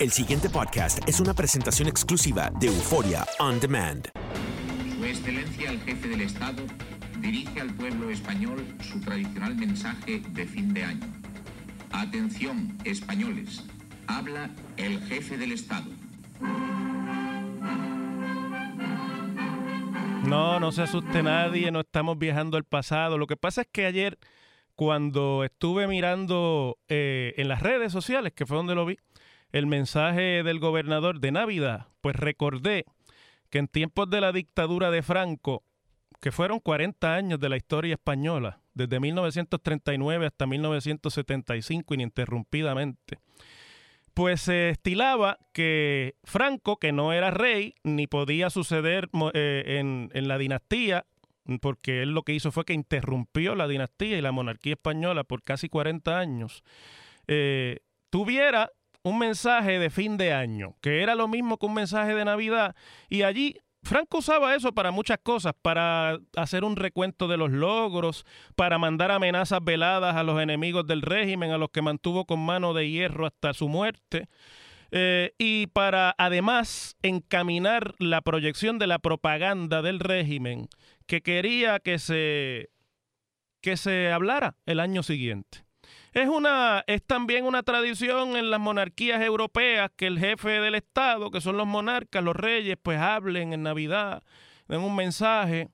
El siguiente podcast es una presentación exclusiva de Euforia On Demand. Su Excelencia el Jefe del Estado dirige al pueblo español su tradicional mensaje de fin de año. Atención, españoles. Habla el Jefe del Estado. No, no se asuste nadie, no estamos viajando al pasado. Lo que pasa es que ayer, cuando estuve mirando eh, en las redes sociales, que fue donde lo vi, el mensaje del gobernador de Navidad, pues recordé que en tiempos de la dictadura de Franco, que fueron 40 años de la historia española, desde 1939 hasta 1975 ininterrumpidamente, pues se estilaba que Franco, que no era rey, ni podía suceder eh, en, en la dinastía, porque él lo que hizo fue que interrumpió la dinastía y la monarquía española por casi 40 años, eh, tuviera un mensaje de fin de año, que era lo mismo que un mensaje de Navidad, y allí Franco usaba eso para muchas cosas, para hacer un recuento de los logros, para mandar amenazas veladas a los enemigos del régimen, a los que mantuvo con mano de hierro hasta su muerte, eh, y para además encaminar la proyección de la propaganda del régimen que quería que se, que se hablara el año siguiente. Es, una, es también una tradición en las monarquías europeas que el jefe del Estado, que son los monarcas, los reyes, pues hablen en Navidad, den un mensaje.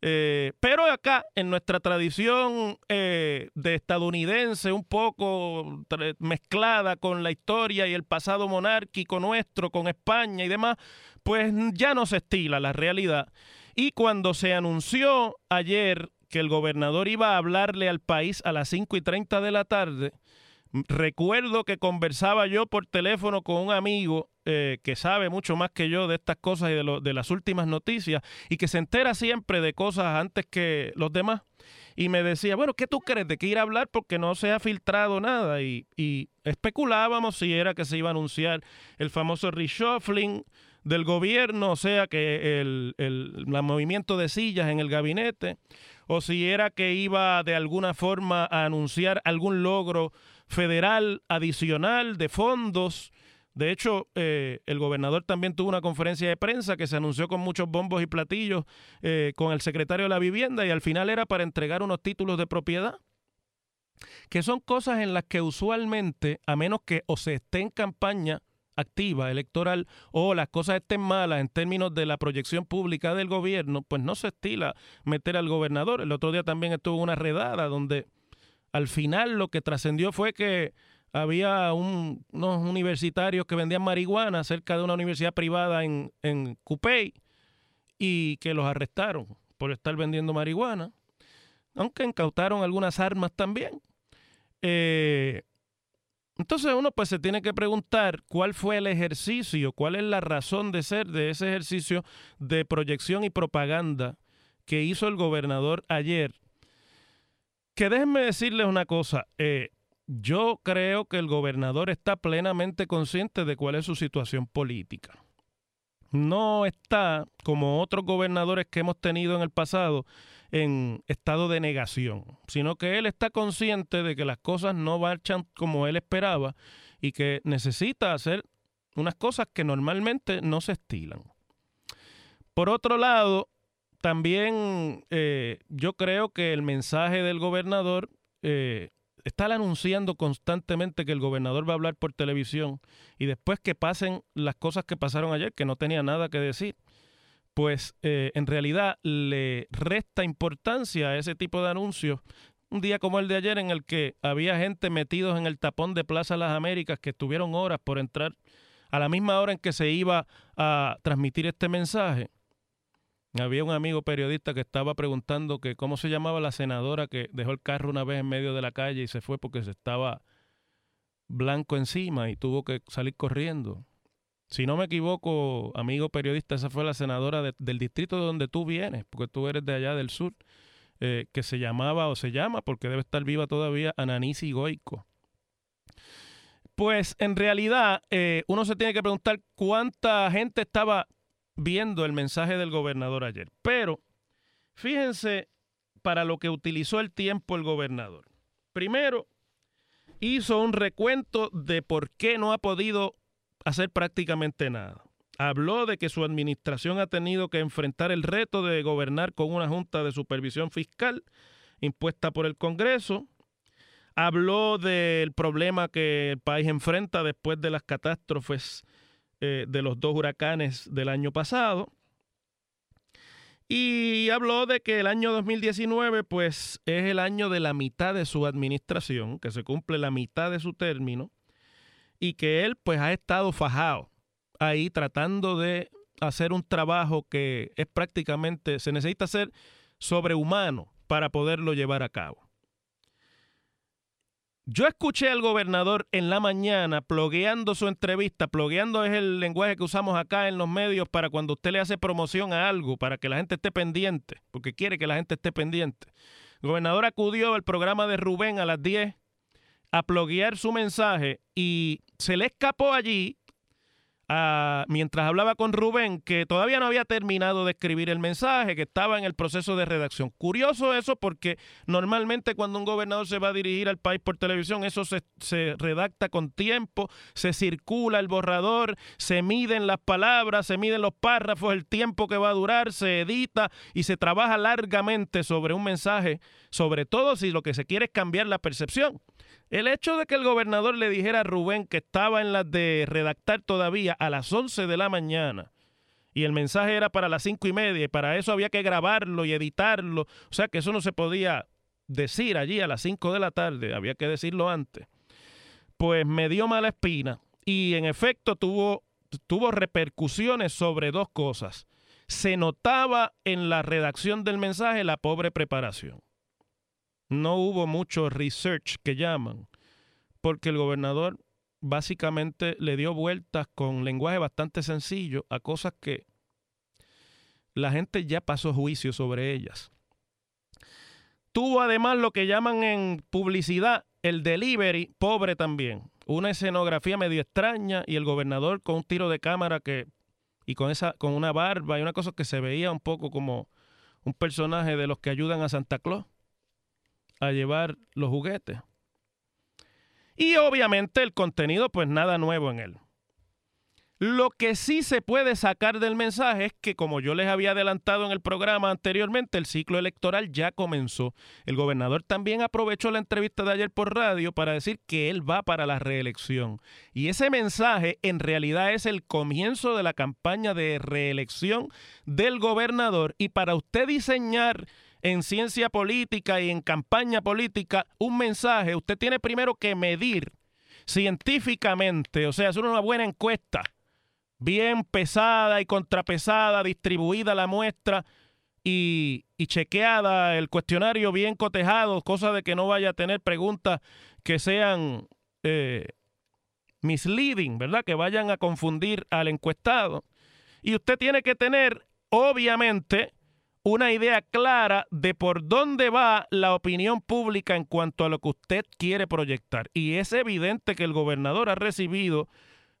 Eh, pero acá, en nuestra tradición eh, de estadounidense, un poco mezclada con la historia y el pasado monárquico nuestro, con España y demás, pues ya no se estila la realidad. Y cuando se anunció ayer que el gobernador iba a hablarle al país a las 5 y 30 de la tarde, recuerdo que conversaba yo por teléfono con un amigo eh, que sabe mucho más que yo de estas cosas y de las últimas noticias y que se entera siempre de cosas antes que los demás. Y me decía, bueno, ¿qué tú crees de que ir a hablar porque no se ha filtrado nada? Y, y especulábamos si era que se iba a anunciar el famoso reshuffling del gobierno, o sea que el, el, el movimiento de sillas en el gabinete, o si era que iba de alguna forma a anunciar algún logro federal adicional de fondos. De hecho, eh, el gobernador también tuvo una conferencia de prensa que se anunció con muchos bombos y platillos eh, con el secretario de la vivienda y al final era para entregar unos títulos de propiedad que son cosas en las que usualmente, a menos que o se esté en campaña activa electoral o las cosas estén malas en términos de la proyección pública del gobierno, pues no se estila meter al gobernador. El otro día también estuvo una redada donde al final lo que trascendió fue que había unos universitarios que vendían marihuana cerca de una universidad privada en, en Cupey y que los arrestaron por estar vendiendo marihuana, aunque incautaron algunas armas también. Eh, entonces uno pues se tiene que preguntar cuál fue el ejercicio, cuál es la razón de ser de ese ejercicio de proyección y propaganda que hizo el gobernador ayer. Que déjenme decirles una cosa, eh, yo creo que el gobernador está plenamente consciente de cuál es su situación política. No está, como otros gobernadores que hemos tenido en el pasado, en estado de negación, sino que él está consciente de que las cosas no marchan como él esperaba y que necesita hacer unas cosas que normalmente no se estilan. Por otro lado, también eh, yo creo que el mensaje del gobernador eh, está anunciando constantemente que el gobernador va a hablar por televisión y después que pasen las cosas que pasaron ayer, que no tenía nada que decir, pues eh, en realidad le resta importancia a ese tipo de anuncios. Un día como el de ayer en el que había gente metidos en el tapón de Plaza Las Américas que estuvieron horas por entrar a la misma hora en que se iba a transmitir este mensaje. Había un amigo periodista que estaba preguntando que cómo se llamaba la senadora que dejó el carro una vez en medio de la calle y se fue porque se estaba blanco encima y tuvo que salir corriendo. Si no me equivoco, amigo periodista, esa fue la senadora del distrito de donde tú vienes, porque tú eres de allá del sur, eh, que se llamaba o se llama, porque debe estar viva todavía, Ananisi Goico. Pues en realidad eh, uno se tiene que preguntar cuánta gente estaba viendo el mensaje del gobernador ayer. Pero fíjense para lo que utilizó el tiempo el gobernador. Primero, hizo un recuento de por qué no ha podido hacer prácticamente nada. Habló de que su administración ha tenido que enfrentar el reto de gobernar con una junta de supervisión fiscal impuesta por el Congreso. Habló del problema que el país enfrenta después de las catástrofes eh, de los dos huracanes del año pasado. Y habló de que el año 2019 pues es el año de la mitad de su administración, que se cumple la mitad de su término y que él pues ha estado fajado ahí tratando de hacer un trabajo que es prácticamente, se necesita ser sobrehumano para poderlo llevar a cabo. Yo escuché al gobernador en la mañana plogueando su entrevista. Plogueando es el lenguaje que usamos acá en los medios para cuando usted le hace promoción a algo, para que la gente esté pendiente, porque quiere que la gente esté pendiente. El gobernador acudió al programa de Rubén a las 10 a ploguear su mensaje y se le escapó allí, mientras hablaba con Rubén, que todavía no había terminado de escribir el mensaje, que estaba en el proceso de redacción. Curioso eso porque normalmente cuando un gobernador se va a dirigir al país por televisión, eso se, se redacta con tiempo, se circula el borrador, se miden las palabras, se miden los párrafos, el tiempo que va a durar, se edita y se trabaja largamente sobre un mensaje, sobre todo si lo que se quiere es cambiar la percepción. El hecho de que el gobernador le dijera a Rubén que estaba en las de redactar todavía a las 11 de la mañana. Y el mensaje era para las cinco y media y para eso había que grabarlo y editarlo, o sea que eso no se podía decir allí a las 5 de la tarde, había que decirlo antes, pues me dio mala espina y en efecto tuvo, tuvo repercusiones sobre dos cosas. Se notaba en la redacción del mensaje la pobre preparación. No hubo mucho research que llaman, porque el gobernador básicamente le dio vueltas con lenguaje bastante sencillo a cosas que la gente ya pasó juicio sobre ellas. Tuvo además lo que llaman en publicidad el delivery pobre también. Una escenografía medio extraña y el gobernador con un tiro de cámara que y con esa con una barba y una cosa que se veía un poco como un personaje de los que ayudan a Santa Claus a llevar los juguetes. Y obviamente el contenido, pues nada nuevo en él. Lo que sí se puede sacar del mensaje es que, como yo les había adelantado en el programa anteriormente, el ciclo electoral ya comenzó. El gobernador también aprovechó la entrevista de ayer por radio para decir que él va para la reelección. Y ese mensaje en realidad es el comienzo de la campaña de reelección del gobernador. Y para usted diseñar en ciencia política y en campaña política un mensaje, usted tiene primero que medir científicamente, o sea, hacer una buena encuesta, bien pesada y contrapesada, distribuida la muestra y, chequeada, el cuestionario bien cotejado, cosa de que no vaya a tener preguntas que sean eh, misleading, ¿verdad? Que vayan a confundir al encuestado. Y usted tiene que tener, obviamente, una idea clara de por dónde va la opinión pública en cuanto a lo que usted quiere proyectar. Y es evidente que el gobernador ha recibido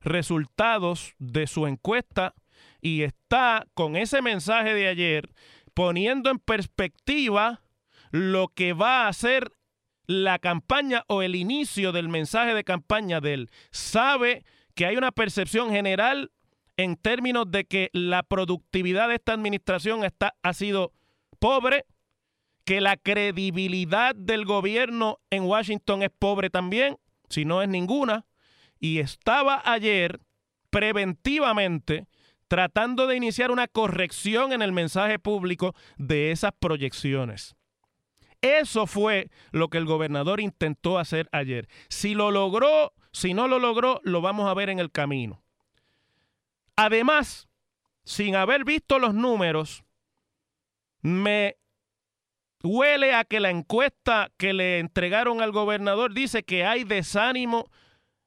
resultados de su encuesta y está con ese mensaje de ayer poniendo en perspectiva lo que va a ser la campaña o el inicio del mensaje de campaña de él. Sabe que hay una percepción general en términos de que la productividad de esta administración está, ha sido pobre, que la credibilidad del gobierno en Washington es pobre también, si no es ninguna, y estaba ayer preventivamente tratando de iniciar una corrección en el mensaje público de esas proyecciones. Eso fue lo que el gobernador intentó hacer ayer. Si lo logró, si no lo logró, lo vamos a ver en el camino. Además, sin haber visto los números, me huele a que la encuesta que le entregaron al gobernador dice que hay desánimo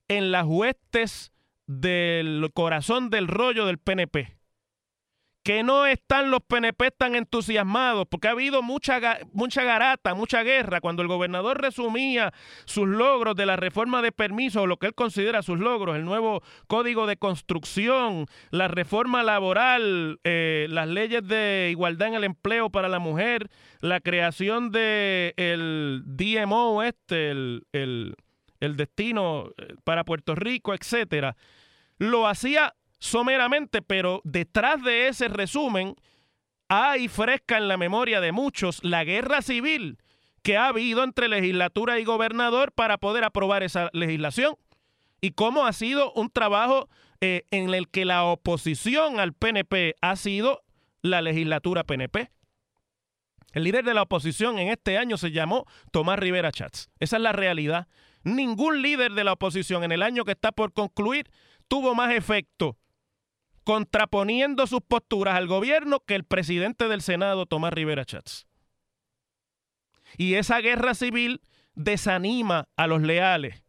en las huestes del corazón del rollo del PNP que no están los PNP tan entusiasmados, porque ha habido mucha, mucha garata, mucha guerra. Cuando el gobernador resumía sus logros de la reforma de permiso, lo que él considera sus logros, el nuevo código de construcción, la reforma laboral, eh, las leyes de igualdad en el empleo para la mujer, la creación del el DMO, este, el, el, el destino eh, para Puerto Rico, etcétera, lo hacía someramente, pero detrás de ese resumen hay fresca en la memoria de muchos la guerra civil que ha habido entre legislatura y gobernador para poder aprobar esa legislación y cómo ha sido un trabajo eh, en el que la oposición al PNP ha sido la legislatura PNP. El líder de la oposición en este año se llamó Tomás Rivera Chats. Esa es la realidad. Ningún líder de la oposición en el año que está por concluir tuvo más efecto contraponiendo sus posturas al gobierno que el presidente del Senado, Tomás Rivera Chats. Y esa guerra civil desanima a los leales.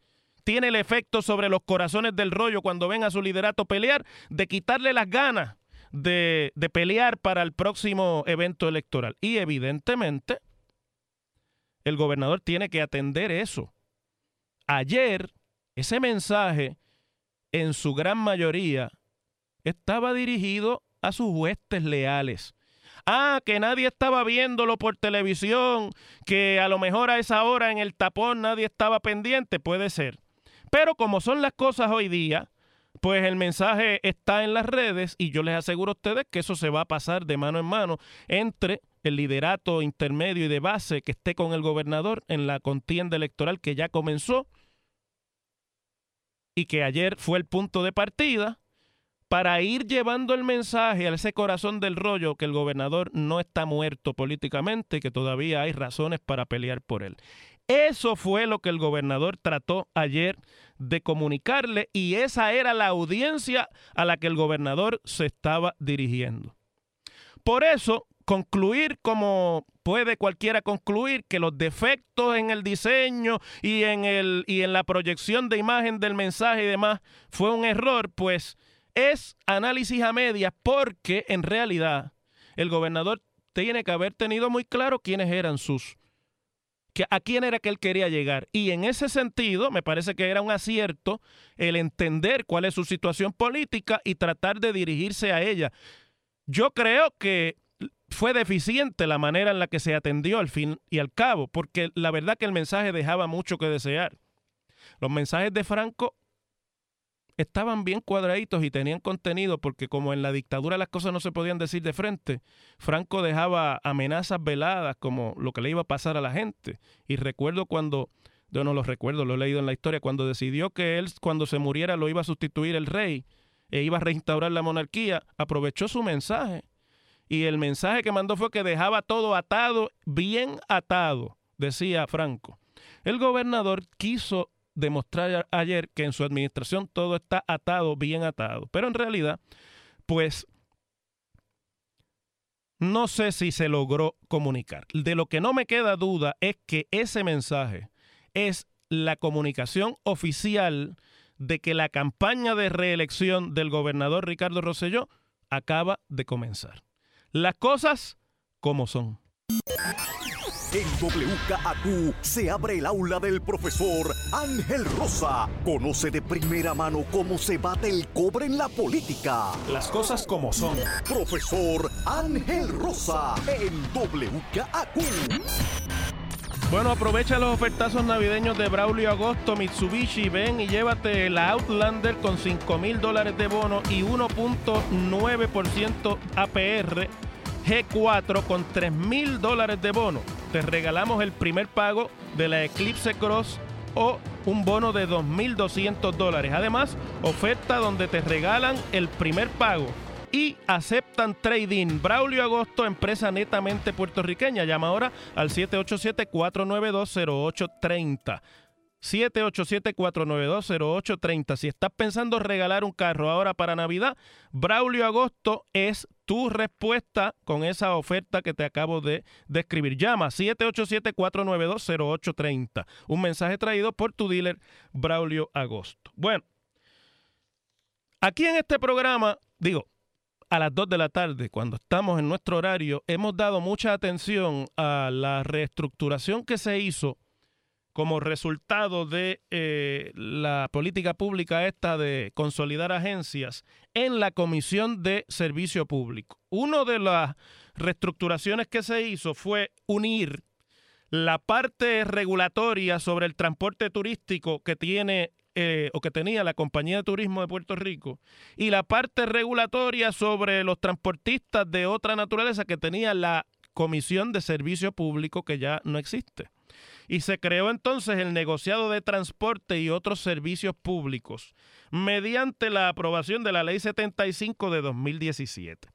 Tiene el efecto sobre los corazones del rollo cuando ven a su liderato pelear, de quitarle las ganas de, de pelear para el próximo evento electoral. Y evidentemente, el gobernador tiene que atender eso. Ayer, ese mensaje, en su gran mayoría, estaba dirigido a sus huestes leales. Ah, que nadie estaba viéndolo por televisión, que a lo mejor a esa hora en el tapón nadie estaba pendiente, puede ser. Pero como son las cosas hoy día, pues el mensaje está en las redes y yo les aseguro a ustedes que eso se va a pasar de mano en mano entre el liderato intermedio y de base que esté con el gobernador en la contienda electoral que ya comenzó y que ayer fue el punto de partida para ir llevando el mensaje a ese corazón del rollo que el gobernador no está muerto políticamente que todavía hay razones para pelear por él. Eso fue lo que el gobernador trató ayer de comunicarle y esa era la audiencia a la que el gobernador se estaba dirigiendo. Por eso, concluir como puede cualquiera concluir que los defectos en el diseño y en, el, y en la proyección de imagen del mensaje y demás fue un error, pues es análisis a medias porque en realidad el gobernador tiene que haber tenido muy claro quiénes eran sus, a quién era que él quería llegar. Y en ese sentido, me parece que era un acierto el entender cuál es su situación política y tratar de dirigirse a ella. Yo creo que fue deficiente la manera en la que se atendió al fin y al cabo, porque la verdad que el mensaje dejaba mucho que desear. Los mensajes de Franco estaban bien cuadraditos y tenían contenido, porque como en la dictadura las cosas no se podían decir de frente, Franco dejaba amenazas veladas como lo que le iba a pasar a la gente. Y recuerdo cuando, yo no lo recuerdo, lo he leído en la historia, cuando decidió que él cuando se muriera lo iba a sustituir el rey e iba a reinstaurar la monarquía, aprovechó su mensaje. Y el mensaje que mandó fue que dejaba todo atado, bien atado, decía Franco. El gobernador quiso demostrar ayer que en su administración todo está atado, bien atado. Pero en realidad, pues no sé si se logró comunicar. De lo que no me queda duda es que ese mensaje es la comunicación oficial de que la campaña de reelección del gobernador Ricardo Rosselló acaba de comenzar. Las cosas como son. En WKAQ se abre el aula del profesor Ángel Rosa. Conoce de primera mano cómo se bate el cobre en la política. Las cosas como son. Profesor Ángel Rosa en WKAQ. Bueno, aprovecha los ofertazos navideños de Braulio Agosto, Mitsubishi, ven y llévate la Outlander con 5 mil dólares de bono y 1.9% APR G4 con 3 mil dólares de bono. Te regalamos el primer pago de la Eclipse Cross o un bono de 2.200 dólares. Además, oferta donde te regalan el primer pago y aceptan trading. Braulio Agosto, empresa netamente puertorriqueña. Llama ahora al 787-492-0830. 787-492-0830. Si estás pensando regalar un carro ahora para Navidad, Braulio Agosto es tu respuesta con esa oferta que te acabo de describir. Llama 787-492-0830. Un mensaje traído por tu dealer Braulio Agosto. Bueno, aquí en este programa, digo, a las 2 de la tarde, cuando estamos en nuestro horario, hemos dado mucha atención a la reestructuración que se hizo como resultado de eh, la política pública esta de consolidar agencias en la Comisión de Servicio Público. Una de las reestructuraciones que se hizo fue unir la parte regulatoria sobre el transporte turístico que tiene eh, o que tenía la Compañía de Turismo de Puerto Rico y la parte regulatoria sobre los transportistas de otra naturaleza que tenía la Comisión de Servicio Público que ya no existe y se creó entonces el negociado de transporte y otros servicios públicos mediante la aprobación de la Ley 75 de 2017.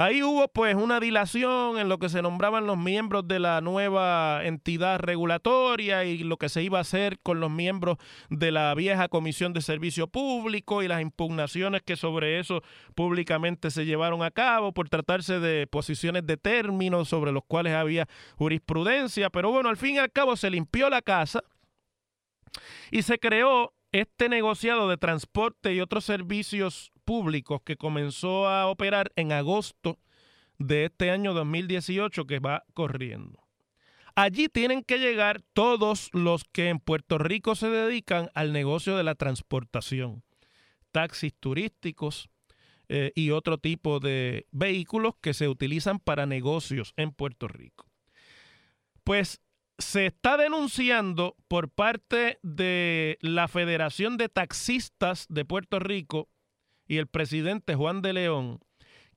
Ahí hubo pues una dilación en lo que se nombraban los miembros de la nueva entidad regulatoria y lo que se iba a hacer con los miembros de la vieja Comisión de Servicio Público y las impugnaciones que sobre eso públicamente se llevaron a cabo por tratarse de posiciones de términos sobre los cuales había jurisprudencia. Pero bueno, al fin y al cabo se limpió la casa y se creó este negociado de transporte y otros servicios públicos que comenzó a operar en agosto de este año 2018 que va corriendo. Allí tienen que llegar todos los que en Puerto Rico se dedican al negocio de la transportación, taxis turísticos eh, y otro tipo de vehículos que se utilizan para negocios en Puerto Rico. Pues se está denunciando por parte de la Federación de Taxistas de Puerto Rico y el presidente Juan de León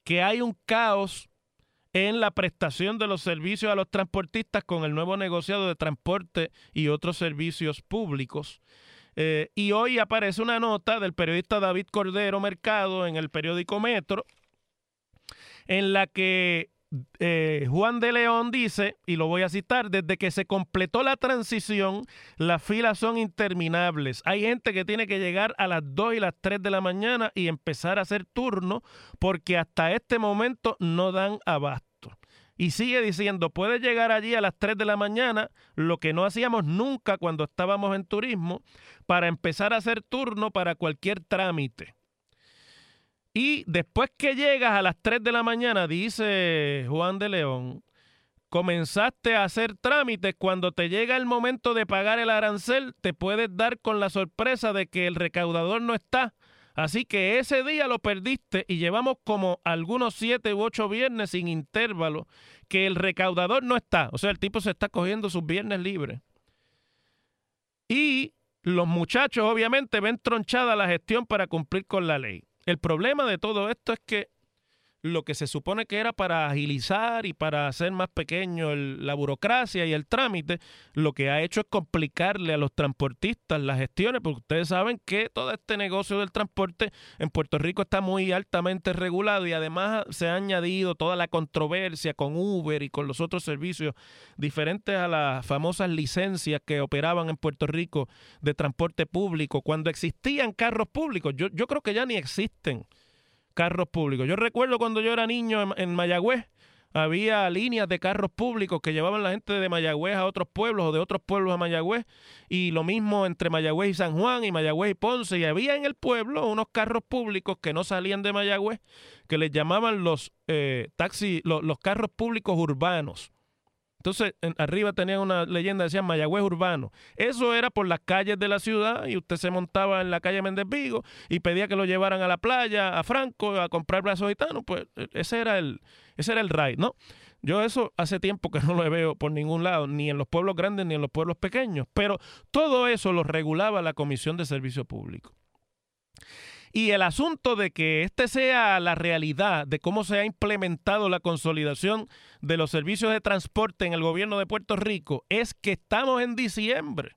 que hay un caos en la prestación de los servicios a los transportistas con el nuevo negociado de transporte y otros servicios públicos. Eh, y hoy aparece una nota del periodista David Cordero Mercado en el periódico Metro, en la que eh, Juan de León dice, y lo voy a citar, desde que se completó la transición, las filas son interminables. Hay gente que tiene que llegar a las 2 y las 3 de la mañana y empezar a hacer turno porque hasta este momento no dan abasto. Y sigue diciendo, puede llegar allí a las 3 de la mañana, lo que no hacíamos nunca cuando estábamos en turismo, para empezar a hacer turno para cualquier trámite. Y después que llegas a las 3 de la mañana, dice Juan de León, comenzaste a hacer trámites, cuando te llega el momento de pagar el arancel, te puedes dar con la sorpresa de que el recaudador no está. Así que ese día lo perdiste y llevamos como algunos siete u ocho viernes sin intervalo que el recaudador no está. O sea, el tipo se está cogiendo sus viernes libres. Y los muchachos obviamente ven tronchada la gestión para cumplir con la ley. El problema de todo esto es que lo que se supone que era para agilizar y para hacer más pequeño la burocracia y el trámite, lo que ha hecho es complicarle a los transportistas las gestiones, porque ustedes saben que todo este negocio del transporte en Puerto Rico está muy altamente regulado y además se ha añadido toda la controversia con Uber y con los otros servicios diferentes a las famosas licencias que operaban en Puerto Rico de transporte público, cuando existían carros públicos, yo, yo creo que ya ni existen carros públicos. Yo recuerdo cuando yo era niño en, Mayagüez, había líneas de carros públicos que llevaban la gente de Mayagüez a otros pueblos o de otros pueblos a Mayagüez. Y lo mismo entre Mayagüez y San Juan y Mayagüez y Ponce. Y había en el pueblo unos carros públicos que no salían de Mayagüez que les llamaban los eh, taxis, los carros públicos urbanos entonces, arriba tenían una leyenda, decían Mayagüez Urbano. Eso era por las calles de la ciudad y usted se montaba en la calle Méndez Vigo y pedía que lo llevaran a la playa, a Franco, a comprar brazos gitanos. Pues e, ese era el, ese era el ride, ¿no? Yo eso hace tiempo que no lo veo por ningún lado, ni en los pueblos grandes ni en los pueblos pequeños, pero todo eso lo regulaba la Comisión de Servicio Público. Y el asunto de que este sea la realidad de cómo se ha implementado la consolidación de los servicios de transporte en el gobierno de Puerto Rico es que estamos en diciembre.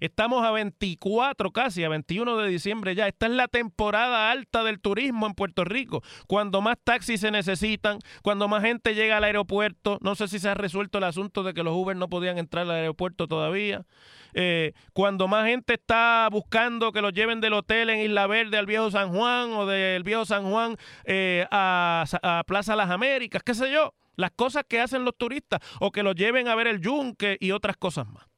Estamos a 24 casi, a 21 de diciembre ya. Esta es la temporada alta del turismo en Puerto Rico. Cuando más taxis se necesitan, cuando más gente llega al aeropuerto. No sé si se ha resuelto el asunto de que los Uber no podían entrar al aeropuerto todavía. Eh, cuando más gente está buscando que los lleven del hotel en Isla Verde al Viejo San Juan o del Viejo San Juan eh, a, a Plaza Las Américas, qué sé yo. Las cosas que hacen los turistas o que los lleven a ver el yunque y otras cosas más.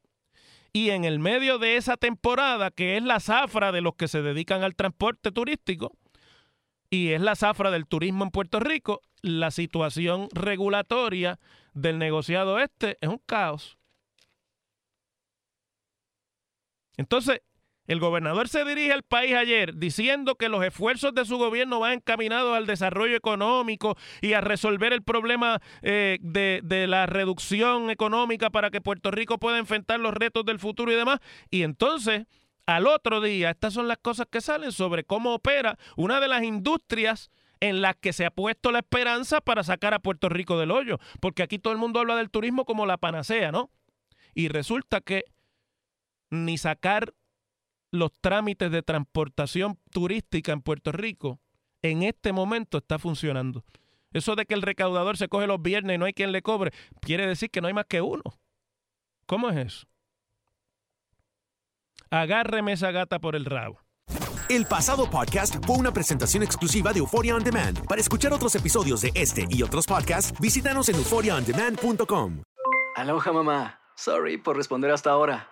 Y en el medio de esa temporada, que es la zafra de los que se dedican al transporte turístico, y es la zafra del turismo en Puerto Rico, la situación regulatoria del negociado este es un caos. Entonces, el gobernador se dirige al país ayer diciendo que los esfuerzos de su gobierno van encaminados al desarrollo económico y a resolver el problema eh, de, de, la reducción económica para que Puerto Rico pueda enfrentar los retos del futuro y demás. Y entonces, al otro día, estas son las cosas que salen sobre cómo opera una de las industrias en las que se ha puesto la esperanza para sacar a Puerto Rico del hoyo. Porque aquí todo el mundo habla del turismo como la panacea, ¿no? Y resulta que ni sacar los trámites de transportación turística en Puerto Rico en este momento está funcionando. Eso de que el recaudador se coge los viernes y no hay quien le cobre, quiere decir que no hay más que uno. ¿Cómo es eso? Agárreme esa gata por el rabo. El pasado podcast fue una presentación exclusiva de Euphoria On Demand. Para escuchar otros episodios de este y otros podcasts, visítanos en euphoriaondemand.com. Aloha mamá. Sorry por responder hasta ahora.